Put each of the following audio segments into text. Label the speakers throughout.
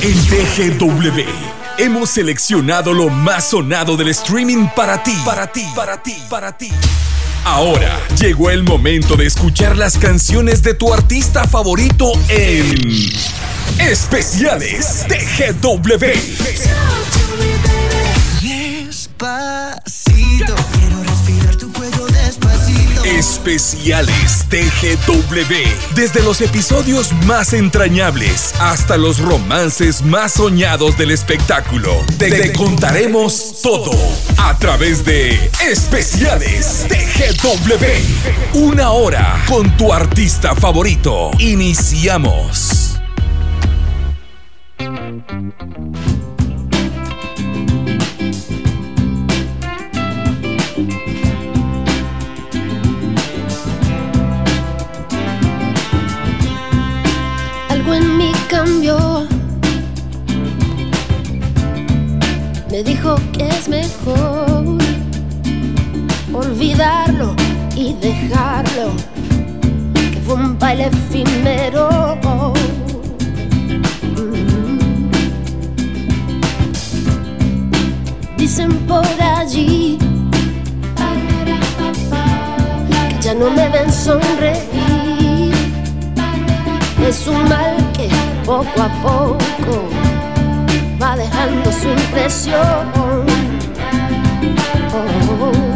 Speaker 1: En TGW hemos seleccionado lo más sonado del streaming para ti, para ti, para ti, para ti. Ahora llegó el momento de escuchar las canciones de tu artista favorito en Especiales TGW. Especiales TGW. Desde los episodios más entrañables hasta los romances más soñados del espectáculo. Te, te contaremos todo a través de Especiales TGW. Una hora con tu artista favorito. Iniciamos.
Speaker 2: Cambió. Me dijo que es mejor olvidarlo y dejarlo. Que fue un baile efímero. Mm. Dicen por allí que ya no me ven sonreír. Es un mal poco a poco va dejando su impresión. Oh, se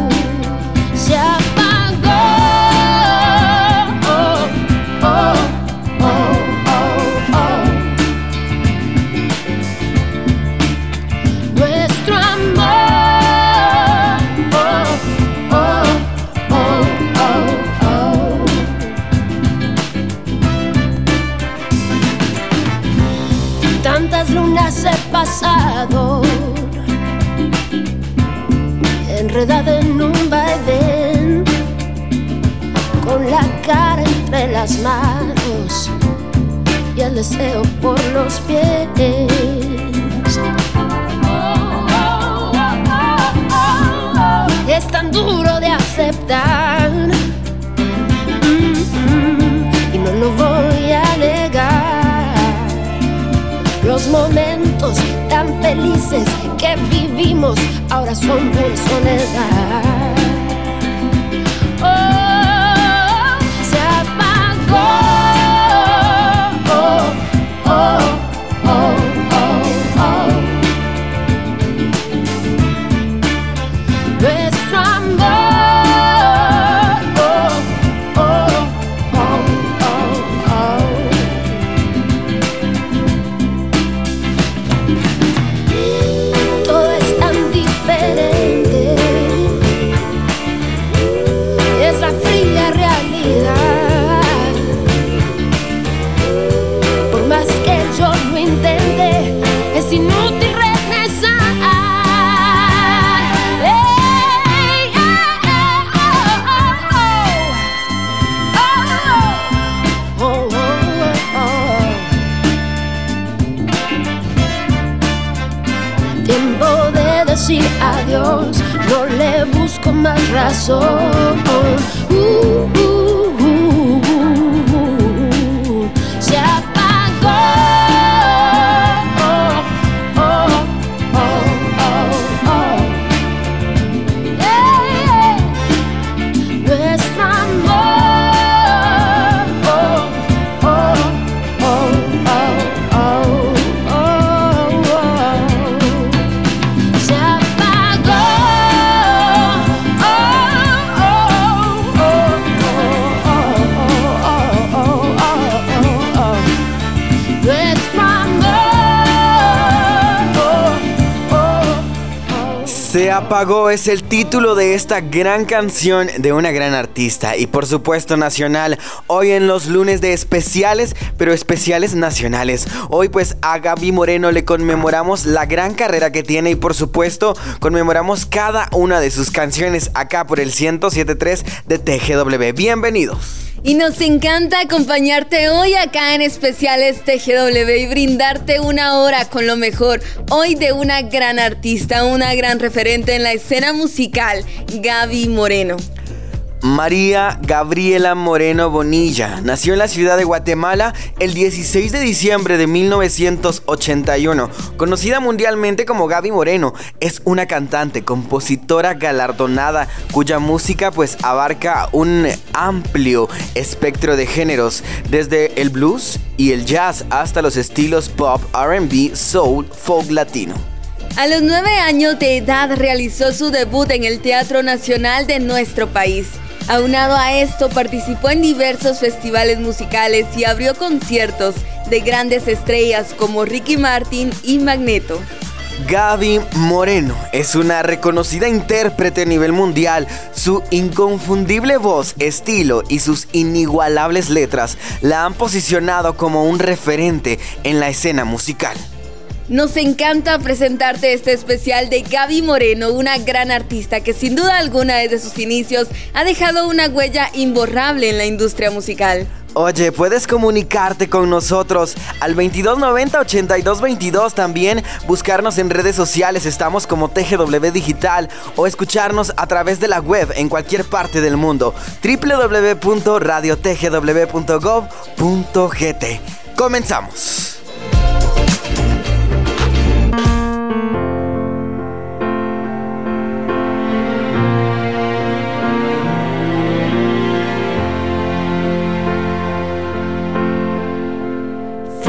Speaker 2: más razón. Uh, uh, apagó
Speaker 3: es el título de esta gran canción de una gran artista y por supuesto nacional. Hoy en los lunes de especiales, pero especiales nacionales. Hoy pues a Gaby Moreno le conmemoramos la gran carrera que tiene y por supuesto conmemoramos cada una de sus canciones acá por el 1073 de TGW. Bienvenidos.
Speaker 4: Y nos encanta acompañarte hoy acá en especiales TGW y brindarte una hora con lo mejor hoy de una gran artista, una gran referente en la escena musical, Gaby Moreno.
Speaker 3: María Gabriela Moreno Bonilla nació en la ciudad de Guatemala el 16 de diciembre de 1981. Conocida mundialmente como Gaby Moreno, es una cantante, compositora galardonada cuya música pues abarca un amplio espectro de géneros, desde el blues y el jazz hasta los estilos pop, RB, soul, folk latino.
Speaker 4: A los nueve años de edad realizó su debut en el Teatro Nacional de nuestro país. Aunado a esto, participó en diversos festivales musicales y abrió conciertos de grandes estrellas como Ricky Martin y Magneto.
Speaker 3: Gaby Moreno es una reconocida intérprete a nivel mundial. Su inconfundible voz, estilo y sus inigualables letras la han posicionado como un referente en la escena musical.
Speaker 4: Nos encanta presentarte este especial de Gaby Moreno, una gran artista que sin duda alguna desde sus inicios ha dejado una huella imborrable en la industria musical.
Speaker 3: Oye, puedes comunicarte con nosotros al 2290-8222 también, buscarnos en redes sociales, estamos como TGW Digital o escucharnos a través de la web en cualquier parte del mundo, www.radiotgw.gov.gt. Comenzamos.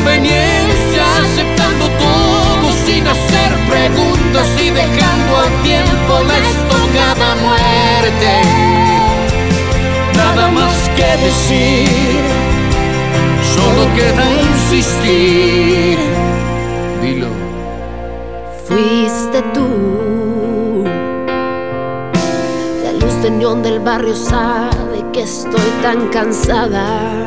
Speaker 5: Conveniencia, aceptando todo sin hacer preguntas y dejando al tiempo la estocada muerte. Nada más que decir, solo queda insistir. Dilo.
Speaker 2: Fuiste tú. La luz de neón del barrio sabe que estoy tan cansada.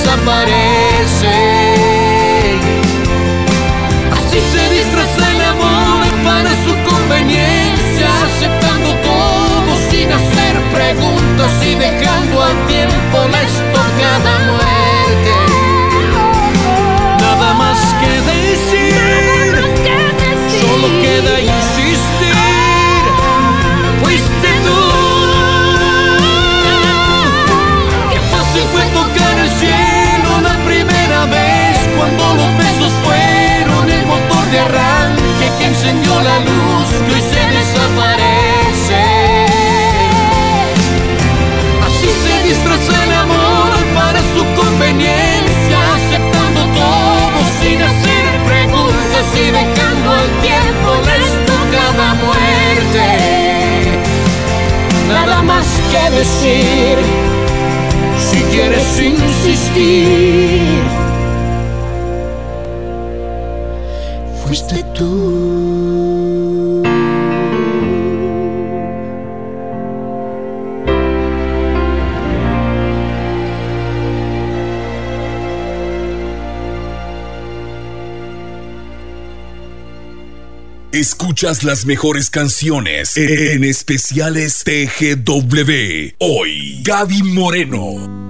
Speaker 5: Desaparece. Así se disfraza el amor para su conveniencia, aceptando todo sin hacer preguntas y dejando al tiempo la estocada. encendió la luz que hoy se desaparece. Así se disfraza el amor para su conveniencia, aceptando todo sin hacer preguntas y dejando al tiempo les toca la muerte. Nada más que decir, si quieres insistir.
Speaker 1: Escuchas las mejores canciones en especiales TGW. Hoy, Gaby Moreno.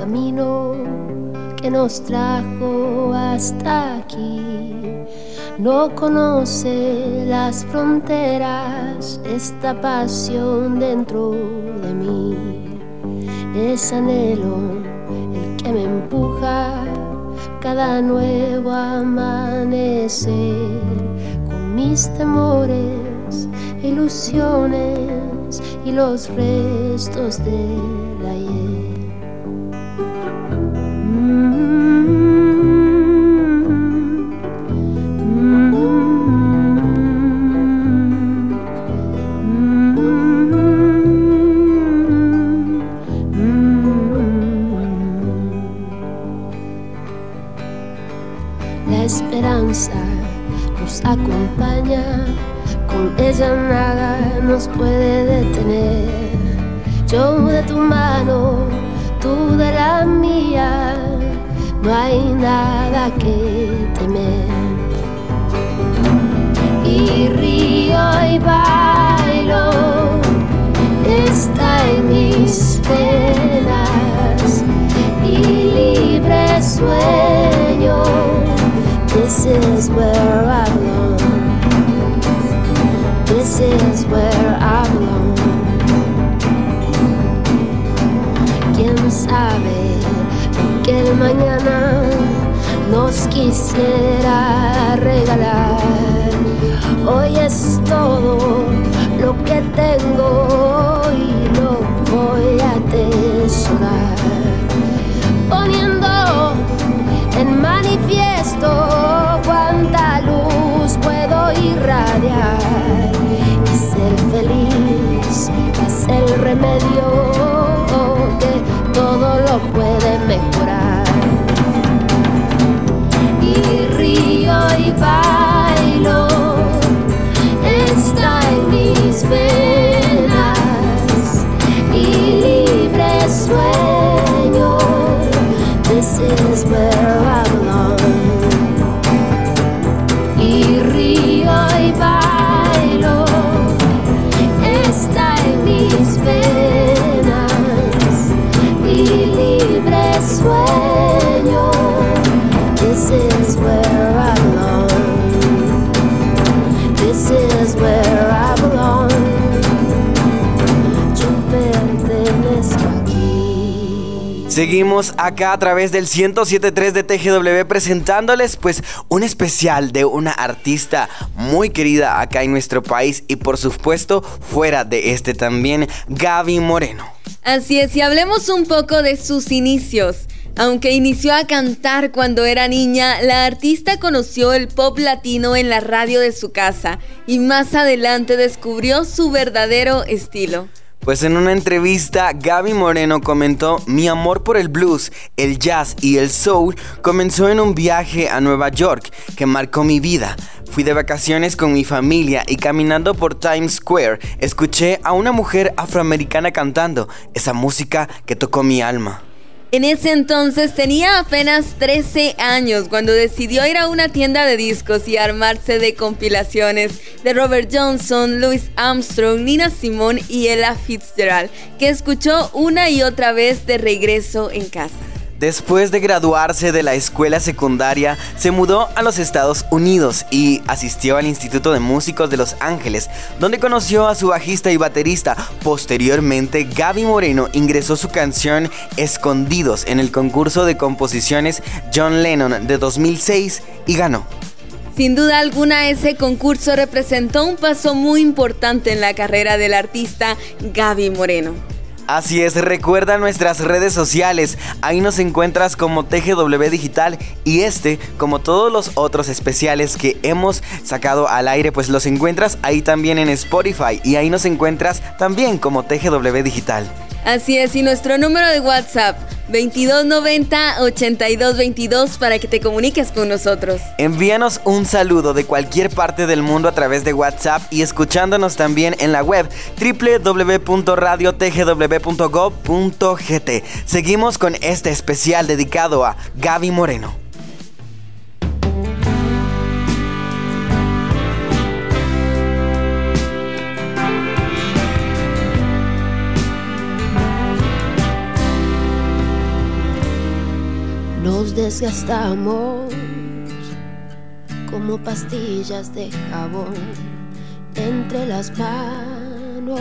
Speaker 2: Camino que nos trajo hasta aquí. No conoce las fronteras, esta pasión dentro de mí. Es anhelo el que me empuja cada nuevo amanecer con mis temores, ilusiones y los restos del acompaña, con ella nada nos puede detener. Yo de tu mano, tú de la mía, no hay nada que temer. Y río y bailo, quisiera regalar. Hoy es todo lo que tengo y lo voy a atesorar. Poniendo en manifiesto cuánta luz puedo irradiar y ser feliz es el remedio río
Speaker 3: Seguimos acá a través del 1073 de TGW presentándoles pues un especial de una artista muy querida acá en nuestro país y por supuesto fuera de este también, Gaby Moreno.
Speaker 4: Así es, y hablemos un poco de sus inicios. Aunque inició a cantar cuando era niña, la artista conoció el pop latino en la radio de su casa y más adelante descubrió su verdadero estilo.
Speaker 3: Pues en una entrevista, Gaby Moreno comentó, mi amor por el blues, el jazz y el soul comenzó en un viaje a Nueva York que marcó mi vida. Fui de vacaciones con mi familia y caminando por Times Square escuché a una mujer afroamericana cantando esa música que tocó mi alma.
Speaker 4: En ese entonces tenía apenas 13 años cuando decidió ir a una tienda de discos y armarse de compilaciones de Robert Johnson, Louis Armstrong, Nina Simone y Ella Fitzgerald, que escuchó una y otra vez de regreso en casa.
Speaker 3: Después de graduarse de la escuela secundaria, se mudó a los Estados Unidos y asistió al Instituto de Músicos de Los Ángeles, donde conoció a su bajista y baterista. Posteriormente, Gaby Moreno ingresó su canción Escondidos en el concurso de composiciones John Lennon de 2006 y ganó.
Speaker 4: Sin duda alguna, ese concurso representó un paso muy importante en la carrera del artista Gaby Moreno.
Speaker 3: Así es, recuerda nuestras redes sociales. Ahí nos encuentras como TGW Digital y este, como todos los otros especiales que hemos sacado al aire, pues los encuentras ahí también en Spotify y ahí nos encuentras también como TGW Digital.
Speaker 4: Así es, y nuestro número de WhatsApp 2290-8222 para que te comuniques con nosotros.
Speaker 3: Envíanos un saludo de cualquier parte del mundo a través de WhatsApp y escuchándonos también en la web www.radiotgw.gov.gt. Seguimos con este especial dedicado a Gaby Moreno.
Speaker 2: Nos desgastamos como pastillas de jabón entre las manos.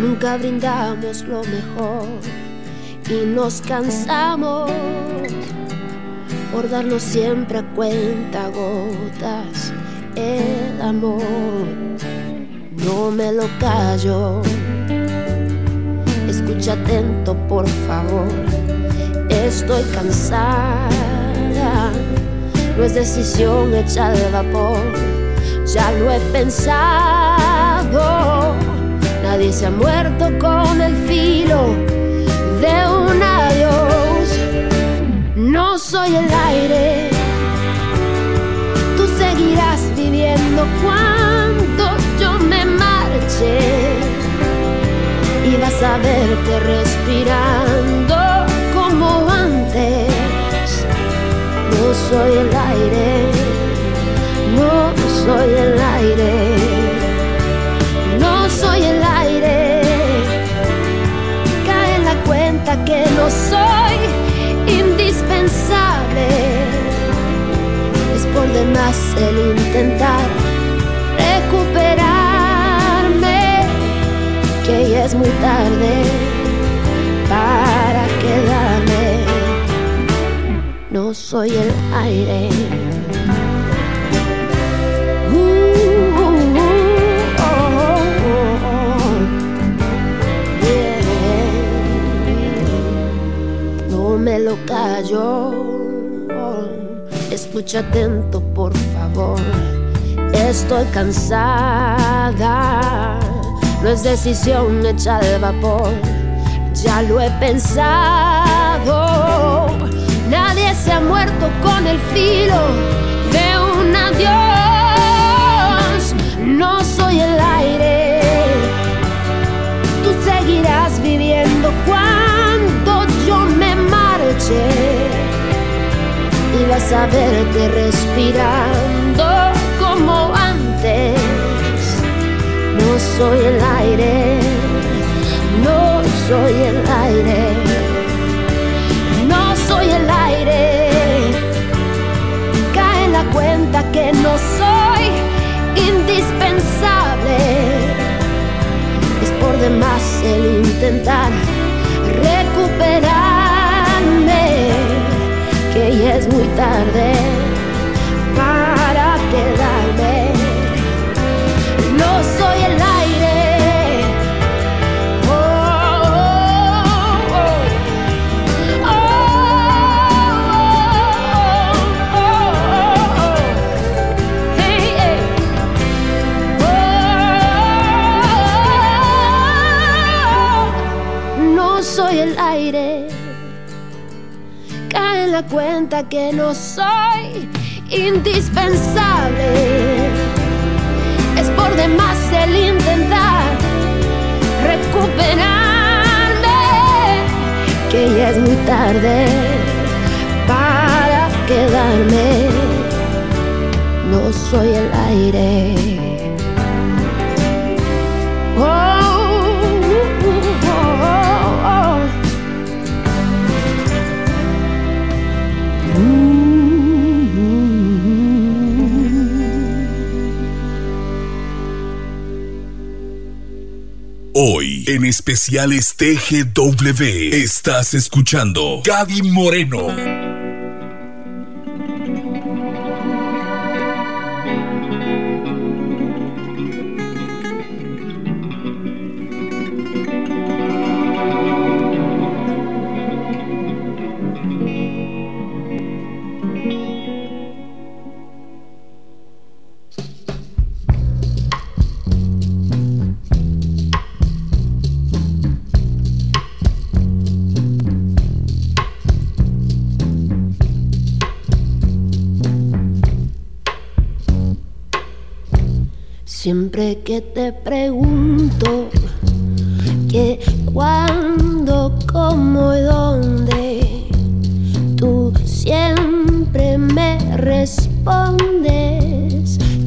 Speaker 2: Nunca brindamos lo mejor y nos cansamos por darnos siempre a cuenta gotas el amor. No me lo callo. Escucha atento, por favor estoy cansada. No es decisión hecha de vapor, ya lo he pensado. Nadie se ha muerto con el filo de un adiós. No soy el aire, tú seguirás viviendo cuando yo me marche y vas a verte respirando soy el aire, no soy el aire, no soy el aire. Cae la cuenta que no soy indispensable. Es por demás el intentar recuperarme, que ya es muy tarde para quedarme soy el aire. No me lo callo. Escucha atento, por favor. Estoy cansada. No es decisión hecha de vapor. Ya lo he pensado se ha muerto con el filo de un adiós. No soy el aire. Tú seguirás viviendo cuando yo me marche. Y vas a verte respirando como antes. No soy el aire. No soy el aire cuenta que no soy indispensable. Es por demás el intentar recuperarme, que ya es muy tarde para quedarme. No soy cuenta que no soy indispensable. Es por demás el intentar recuperarme, que ya es muy tarde para quedarme. No soy el aire.
Speaker 1: En especiales TGW, estás escuchando Gaby Moreno.
Speaker 2: Te pregunto que cuándo, cómo y dónde, tú siempre me respondes.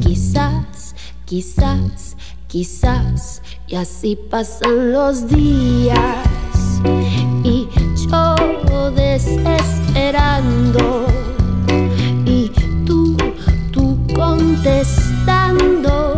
Speaker 2: Quizás, quizás, quizás, y así pasan los días y yo desesperando y tú, tú contestando.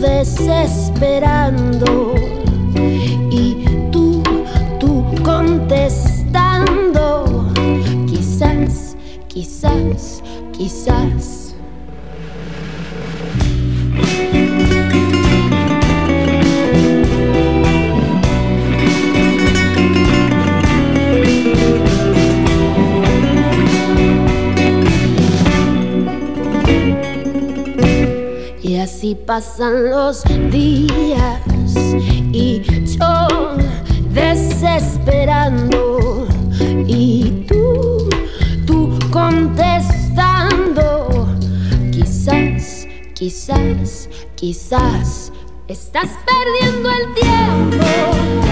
Speaker 2: desesperando y tú, tú contestando. Quizás, quizás, quizás. Así pasan los días y yo desesperando y tú, tú contestando. Quizás, quizás, quizás estás perdiendo el tiempo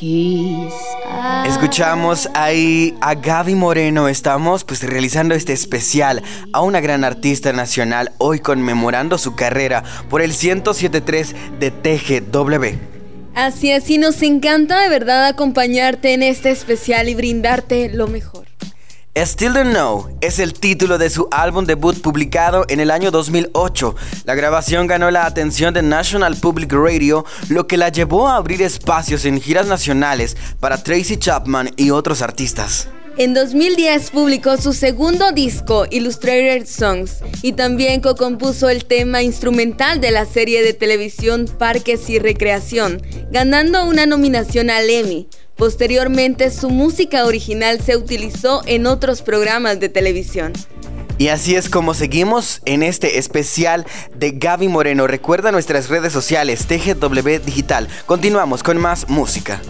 Speaker 2: quizás.
Speaker 3: Escuchamos ahí a Gaby Moreno. Estamos pues realizando este especial a una gran artista nacional hoy conmemorando su carrera por el 1073 de TGW.
Speaker 4: Así es, y nos encanta de verdad acompañarte en este especial y brindarte lo mejor.
Speaker 3: Still Don't Know es el título de su álbum debut publicado en el año 2008. La grabación ganó la atención de National Public Radio, lo que la llevó a abrir espacios en giras nacionales para Tracy Chapman y otros artistas.
Speaker 4: En 2010 publicó su segundo disco, Illustrated Songs, y también co-compuso el tema instrumental de la serie de televisión Parques y Recreación, ganando una nominación al Emmy. Posteriormente, su música original se utilizó en otros programas de televisión.
Speaker 3: Y así es como seguimos en este especial de Gaby Moreno. Recuerda nuestras redes sociales, TGW Digital. Continuamos con más música.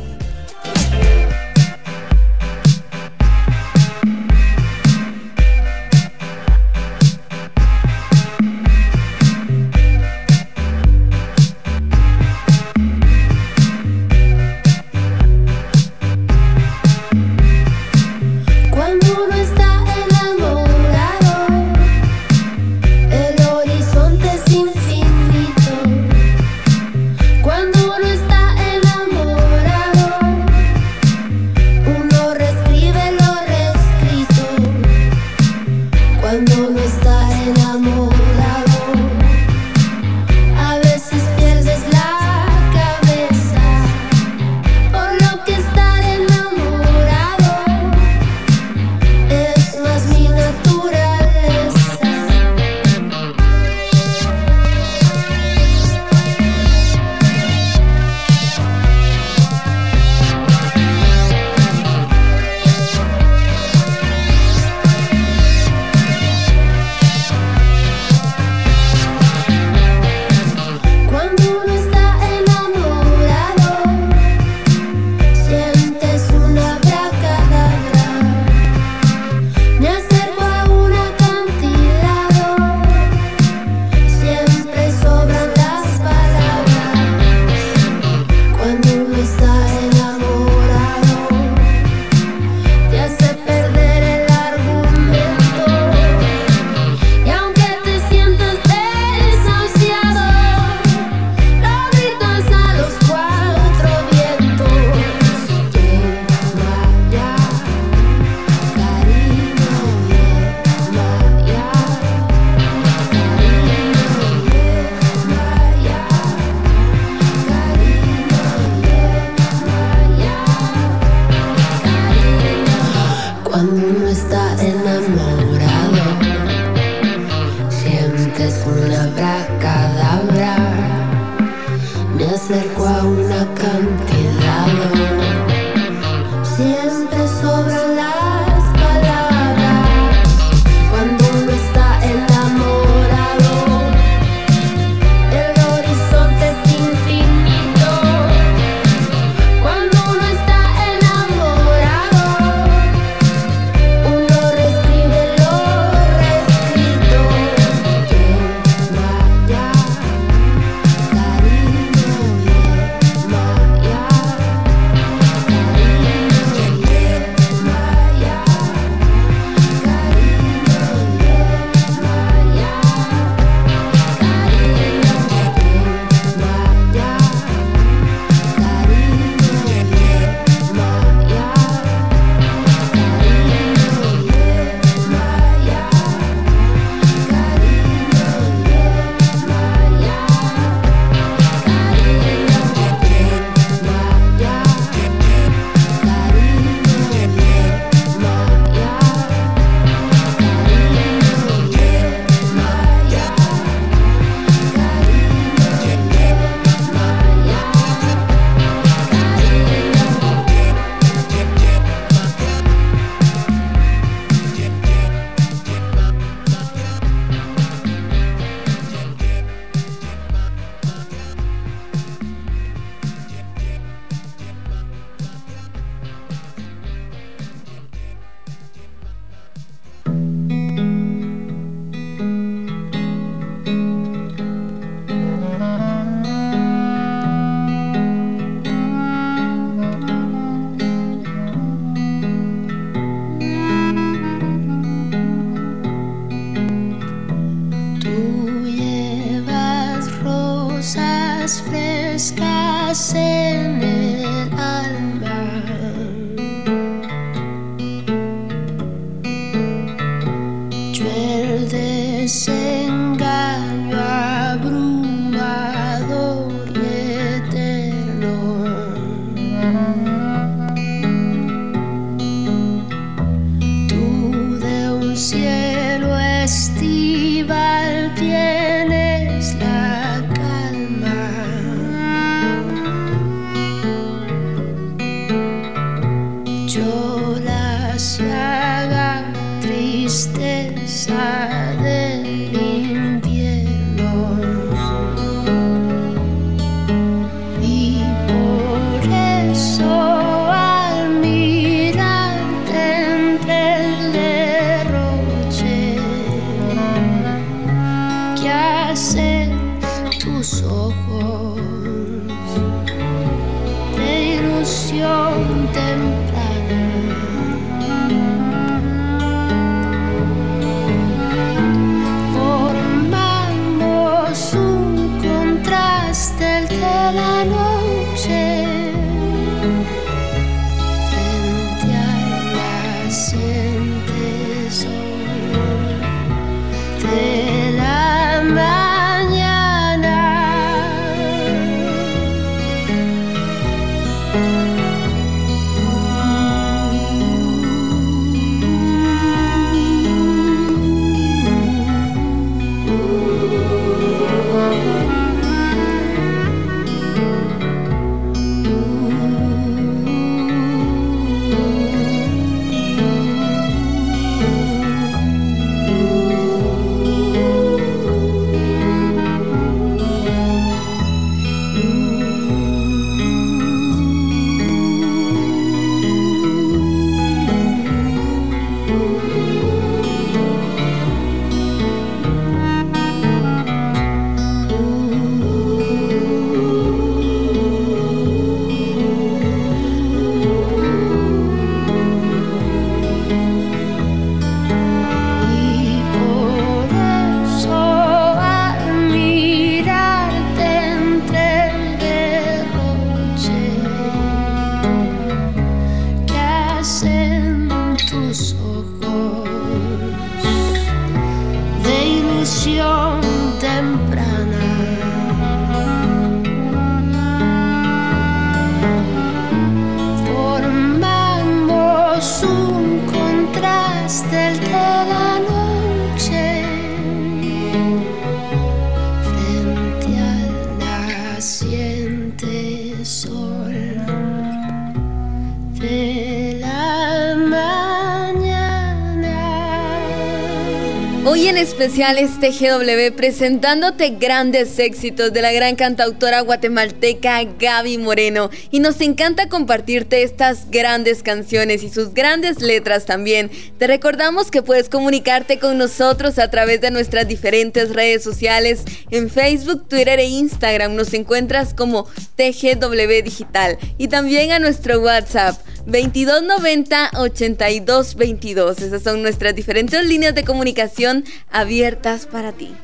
Speaker 4: TGW presentándote grandes éxitos de la gran cantautora guatemalteca Gaby Moreno y nos encanta compartirte estas grandes canciones y sus grandes letras también. Te recordamos que puedes comunicarte con nosotros a través de nuestras diferentes redes sociales en Facebook, Twitter e Instagram. Nos encuentras como TGW Digital y también a nuestro WhatsApp 2290 8222. Esas son nuestras diferentes líneas de comunicación abiertas para ti.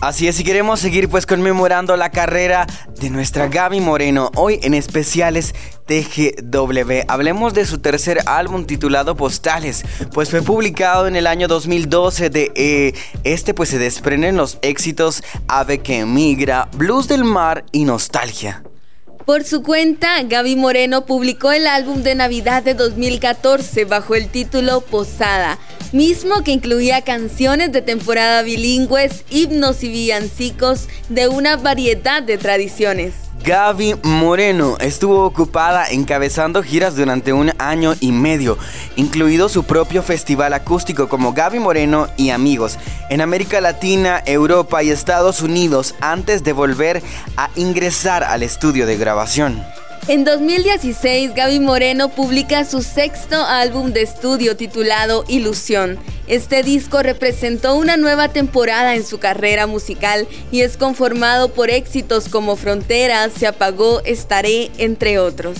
Speaker 3: Así es, y queremos seguir pues conmemorando la carrera de nuestra Gaby Moreno, hoy en especiales TGW. Hablemos de su tercer álbum titulado Postales, pues fue publicado en el año 2012 de eh, este pues se desprenden los éxitos Ave que emigra, Blues del Mar y Nostalgia.
Speaker 4: Por su cuenta, Gaby Moreno publicó el álbum de Navidad de 2014 bajo el título Posada, mismo que incluía canciones de temporada bilingües, himnos y villancicos de una variedad de tradiciones.
Speaker 3: Gaby Moreno estuvo ocupada encabezando giras durante un año y medio, incluido su propio festival acústico como Gaby Moreno y Amigos, en América Latina, Europa y Estados Unidos antes de volver a ingresar al estudio de grabación.
Speaker 4: En 2016, Gaby Moreno publica su sexto álbum de estudio titulado Ilusión. Este disco representó una nueva temporada en su carrera musical y es conformado por éxitos como Fronteras, Se apagó, Estaré, entre otros.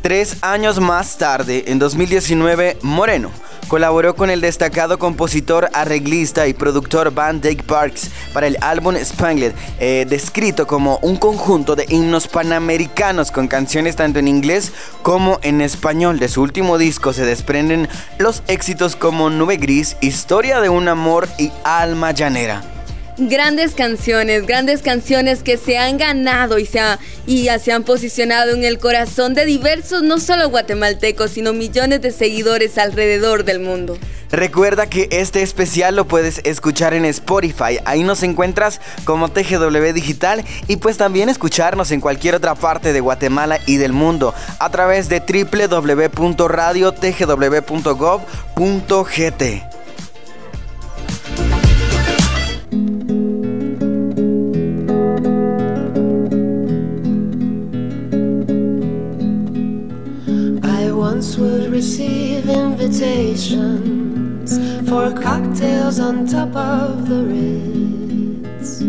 Speaker 3: Tres años más tarde, en 2019, Moreno Colaboró con el destacado compositor, arreglista y productor Van Dyke Parks para el álbum Spangled, eh, descrito como un conjunto de himnos panamericanos con canciones tanto en inglés como en español. De su último disco se desprenden los éxitos como Nube Gris, Historia de un amor y Alma Llanera.
Speaker 4: Grandes canciones, grandes canciones que se han ganado y se, y se han posicionado en el corazón de diversos, no solo guatemaltecos, sino millones de seguidores alrededor del mundo.
Speaker 3: Recuerda que este especial lo puedes escuchar en Spotify, ahí nos encuentras como TGW Digital y pues también escucharnos en cualquier otra parte de Guatemala y del mundo a través de www.radiotgw.gov.gt.
Speaker 6: cocktails on top of the Ritz.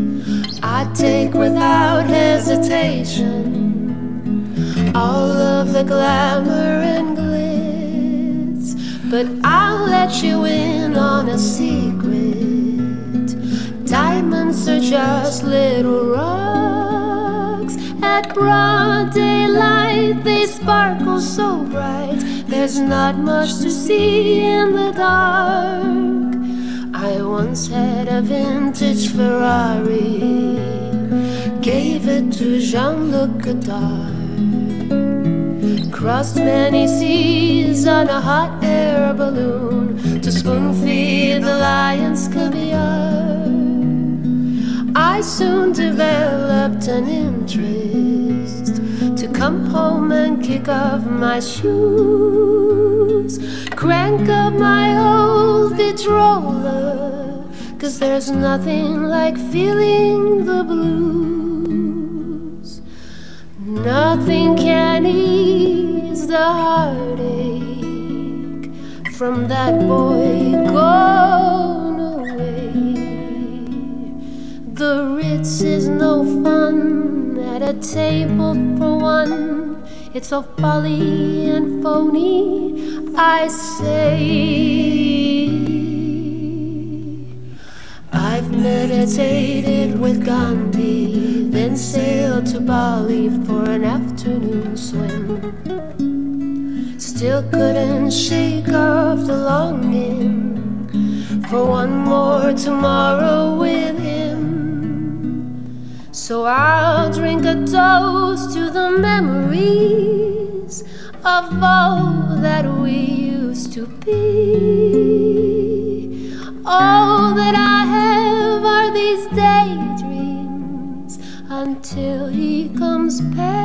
Speaker 6: I take without hesitation all of
Speaker 2: the glamour and glitz. But I'll let you in on a secret. Diamonds are just little rocks. At broad daylight, they sparkle so bright. There's not much to see in the dark. I once had a vintage Ferrari, gave it to Jean Luc Godard. Crossed many seas on a hot air balloon to spoon feed the lions caviar. I soon developed an interest home and kick off my shoes, crank up my old vitrola, cause there's nothing like feeling the blues. Nothing can ease the heartache from that boy gone away. The Ritz is no fun at a table for one. It's all folly and phony, I say. I've meditated with Gandhi, then sailed to Bali for an afternoon swim. Still couldn't shake off the longing for one more tomorrow with. So I'll drink a toast to the memories of all that we used to be. All that I have are these daydreams until he comes back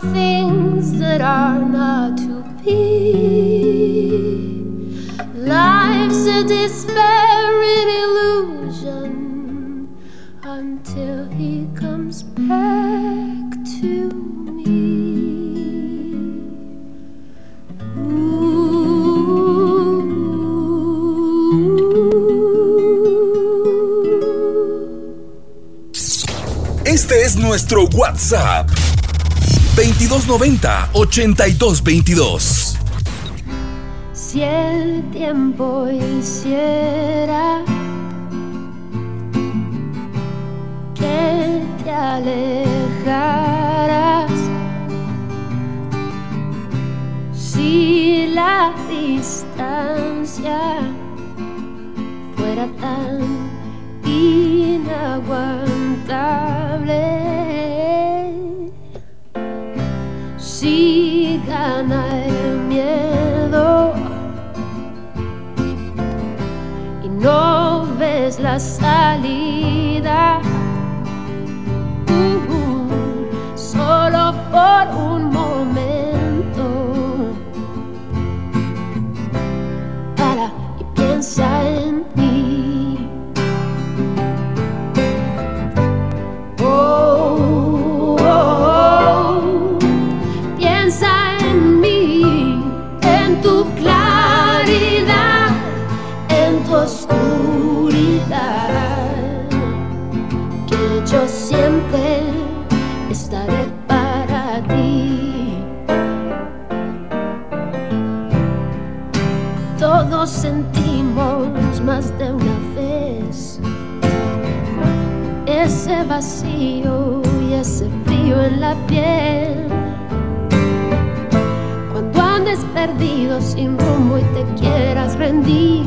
Speaker 2: things that are not to be. Life's a despairing illusion until he comes back to me. Ooh.
Speaker 1: Este es nuestro WhatsApp. 2290 8222.
Speaker 2: Si el tiempo hiciera que te alejaras, si la distancia fuera tan inaguantable, gana miedo y no ves la salida. solo por un vacío y ese frío en la piel. Cuando andes perdido sin rumbo y te quieras rendir,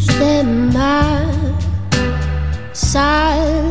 Speaker 2: Lose my side. Silence.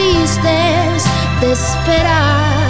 Speaker 2: tristezas de esperar.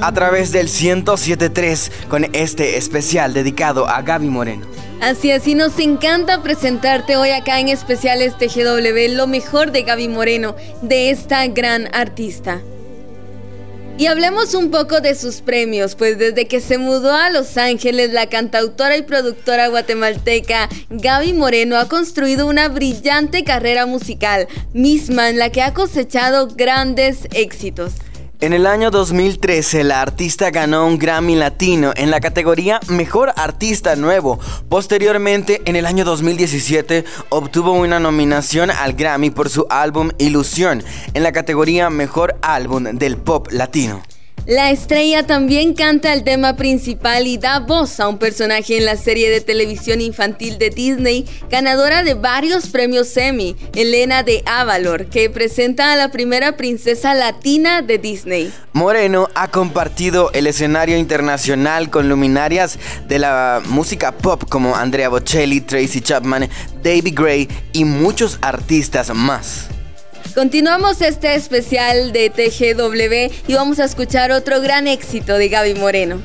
Speaker 3: A través del 1073 con este especial dedicado a Gaby Moreno.
Speaker 4: Así es, y nos encanta presentarte hoy acá en Especiales TGW lo mejor de Gaby Moreno, de esta gran artista. Y hablemos un poco de sus premios, pues desde que se mudó a Los Ángeles, la cantautora y productora guatemalteca Gaby Moreno ha construido una brillante carrera musical, misma en la que ha cosechado grandes éxitos.
Speaker 3: En el año 2013, la artista ganó un Grammy Latino en la categoría Mejor Artista Nuevo. Posteriormente, en el año 2017, obtuvo una nominación al Grammy por su álbum Ilusión en la categoría Mejor Álbum del Pop Latino.
Speaker 4: La estrella también canta el tema principal y da voz a un personaje en la serie de televisión infantil de Disney, ganadora de varios premios Emmy, Elena de Avalor, que presenta a la primera princesa latina de Disney.
Speaker 3: Moreno ha compartido el escenario internacional con luminarias de la música pop como Andrea Bocelli, Tracy Chapman, David Gray y muchos artistas más.
Speaker 4: Continuamos este especial de TGW y vamos a escuchar otro gran éxito de Gaby Moreno.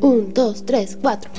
Speaker 2: Un, dos, tres, cuatro.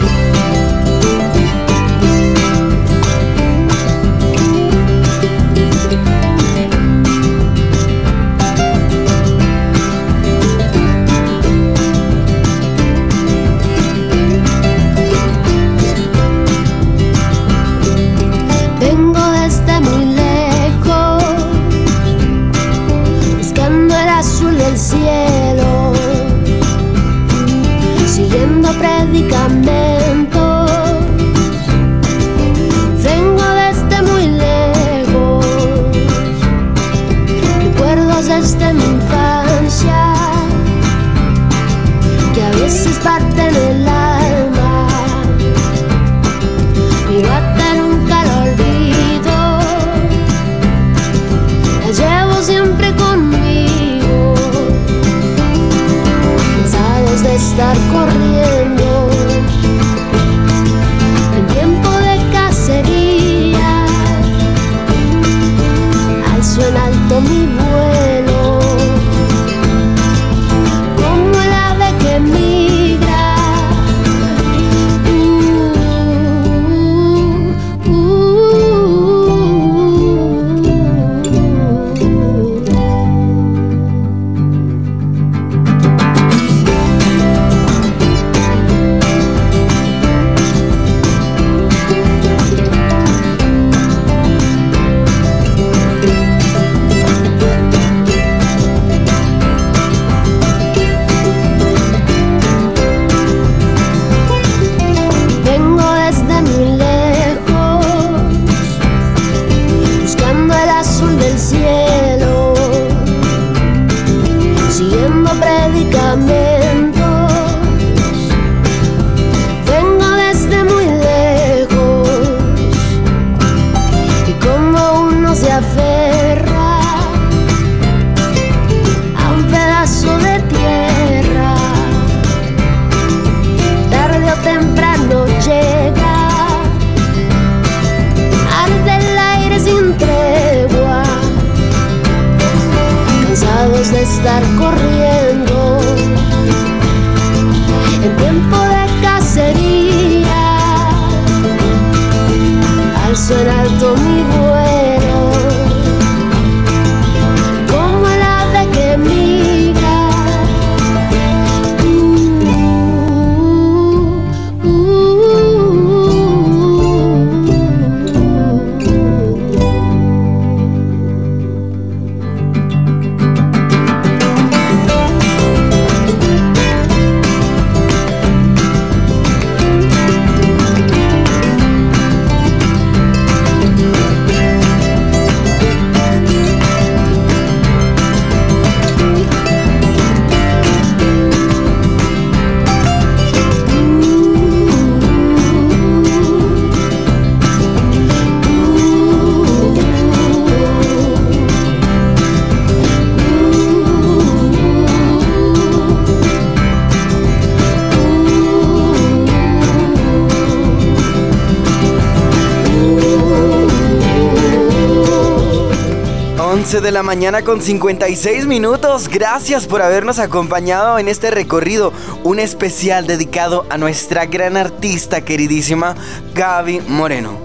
Speaker 3: De la mañana con 56 minutos. Gracias por habernos acompañado en este recorrido, un especial dedicado a nuestra gran artista queridísima Gaby Moreno.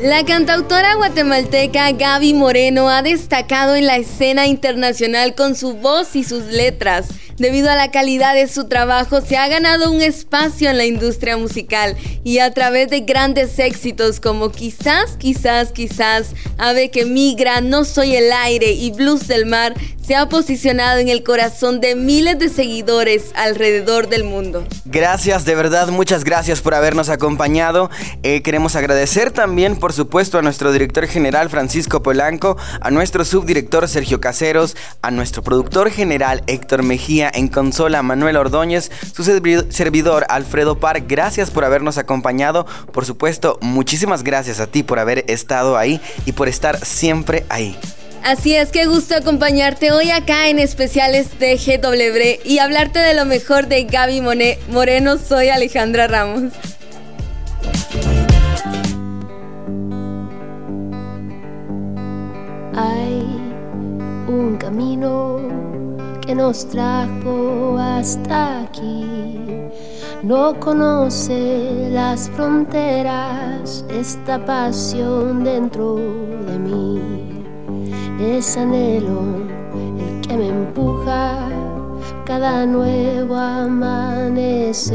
Speaker 4: La cantautora guatemalteca Gaby Moreno ha destacado en la escena internacional con su voz y sus letras Debido a la calidad de su trabajo, se ha ganado un espacio en la industria musical y a través de grandes éxitos como Quizás, quizás, quizás, Ave que migra, No soy el aire y Blues del mar, se ha posicionado en el corazón de miles de seguidores alrededor del mundo.
Speaker 3: Gracias, de verdad, muchas gracias por habernos acompañado. Eh, queremos agradecer también, por supuesto, a nuestro director general Francisco Polanco, a nuestro subdirector Sergio Caseros, a nuestro productor general Héctor Mejía, en consola Manuel Ordóñez, su servidor Alfredo Par. Gracias por habernos acompañado. Por supuesto, muchísimas gracias a ti por haber estado ahí y por estar siempre ahí.
Speaker 4: Así es que gusto acompañarte hoy acá en especiales de GW y hablarte de lo mejor de Gaby Moreno. Soy Alejandra Ramos.
Speaker 2: Hay un camino que nos trajo hasta aquí. No conoce las fronteras, esta pasión dentro de mí es anhelo el que me empuja cada nuevo amanecer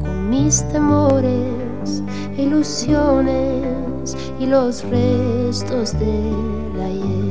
Speaker 2: con mis temores, ilusiones y los restos del ayer.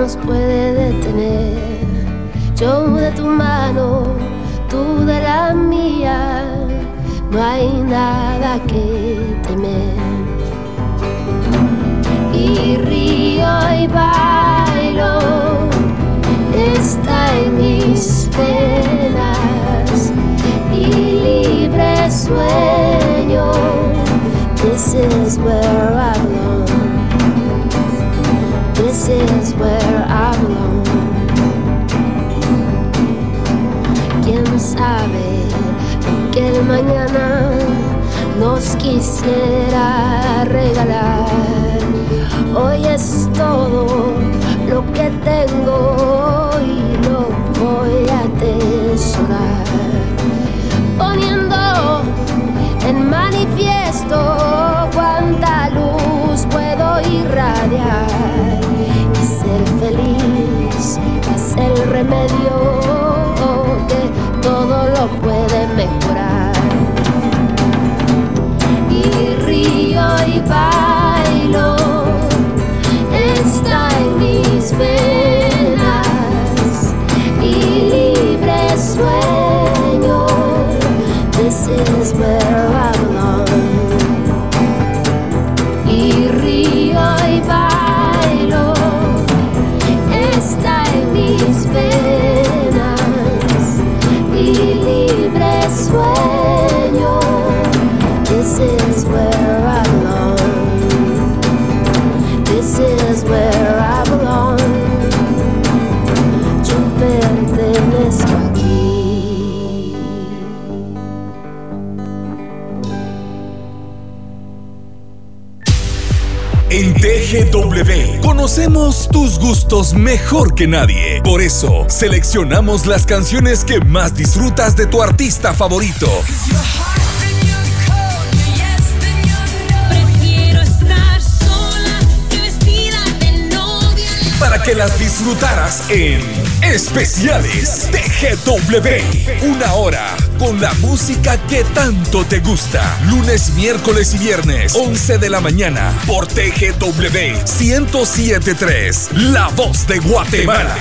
Speaker 2: Nos puede detener. Yo de tu mano, tú de la mía, no hay nada que temer. Y río y bailo, está en mis penas y libre sueño. This is where I belong. This is where I belong. ¿Quién sabe que el mañana nos quisiera regalar? Hoy es todo lo que tengo y lo voy a atesorar. Poniendo en manifiesto el
Speaker 1: conocemos tus gustos mejor que nadie. Por eso, seleccionamos las canciones que más disfrutas de tu artista favorito. Para que las disfrutaras en Especiales TGW. Una hora con la música que tanto te gusta. Lunes, miércoles y viernes, 11 de la mañana, por TGW 1073, La Voz de Guatemala.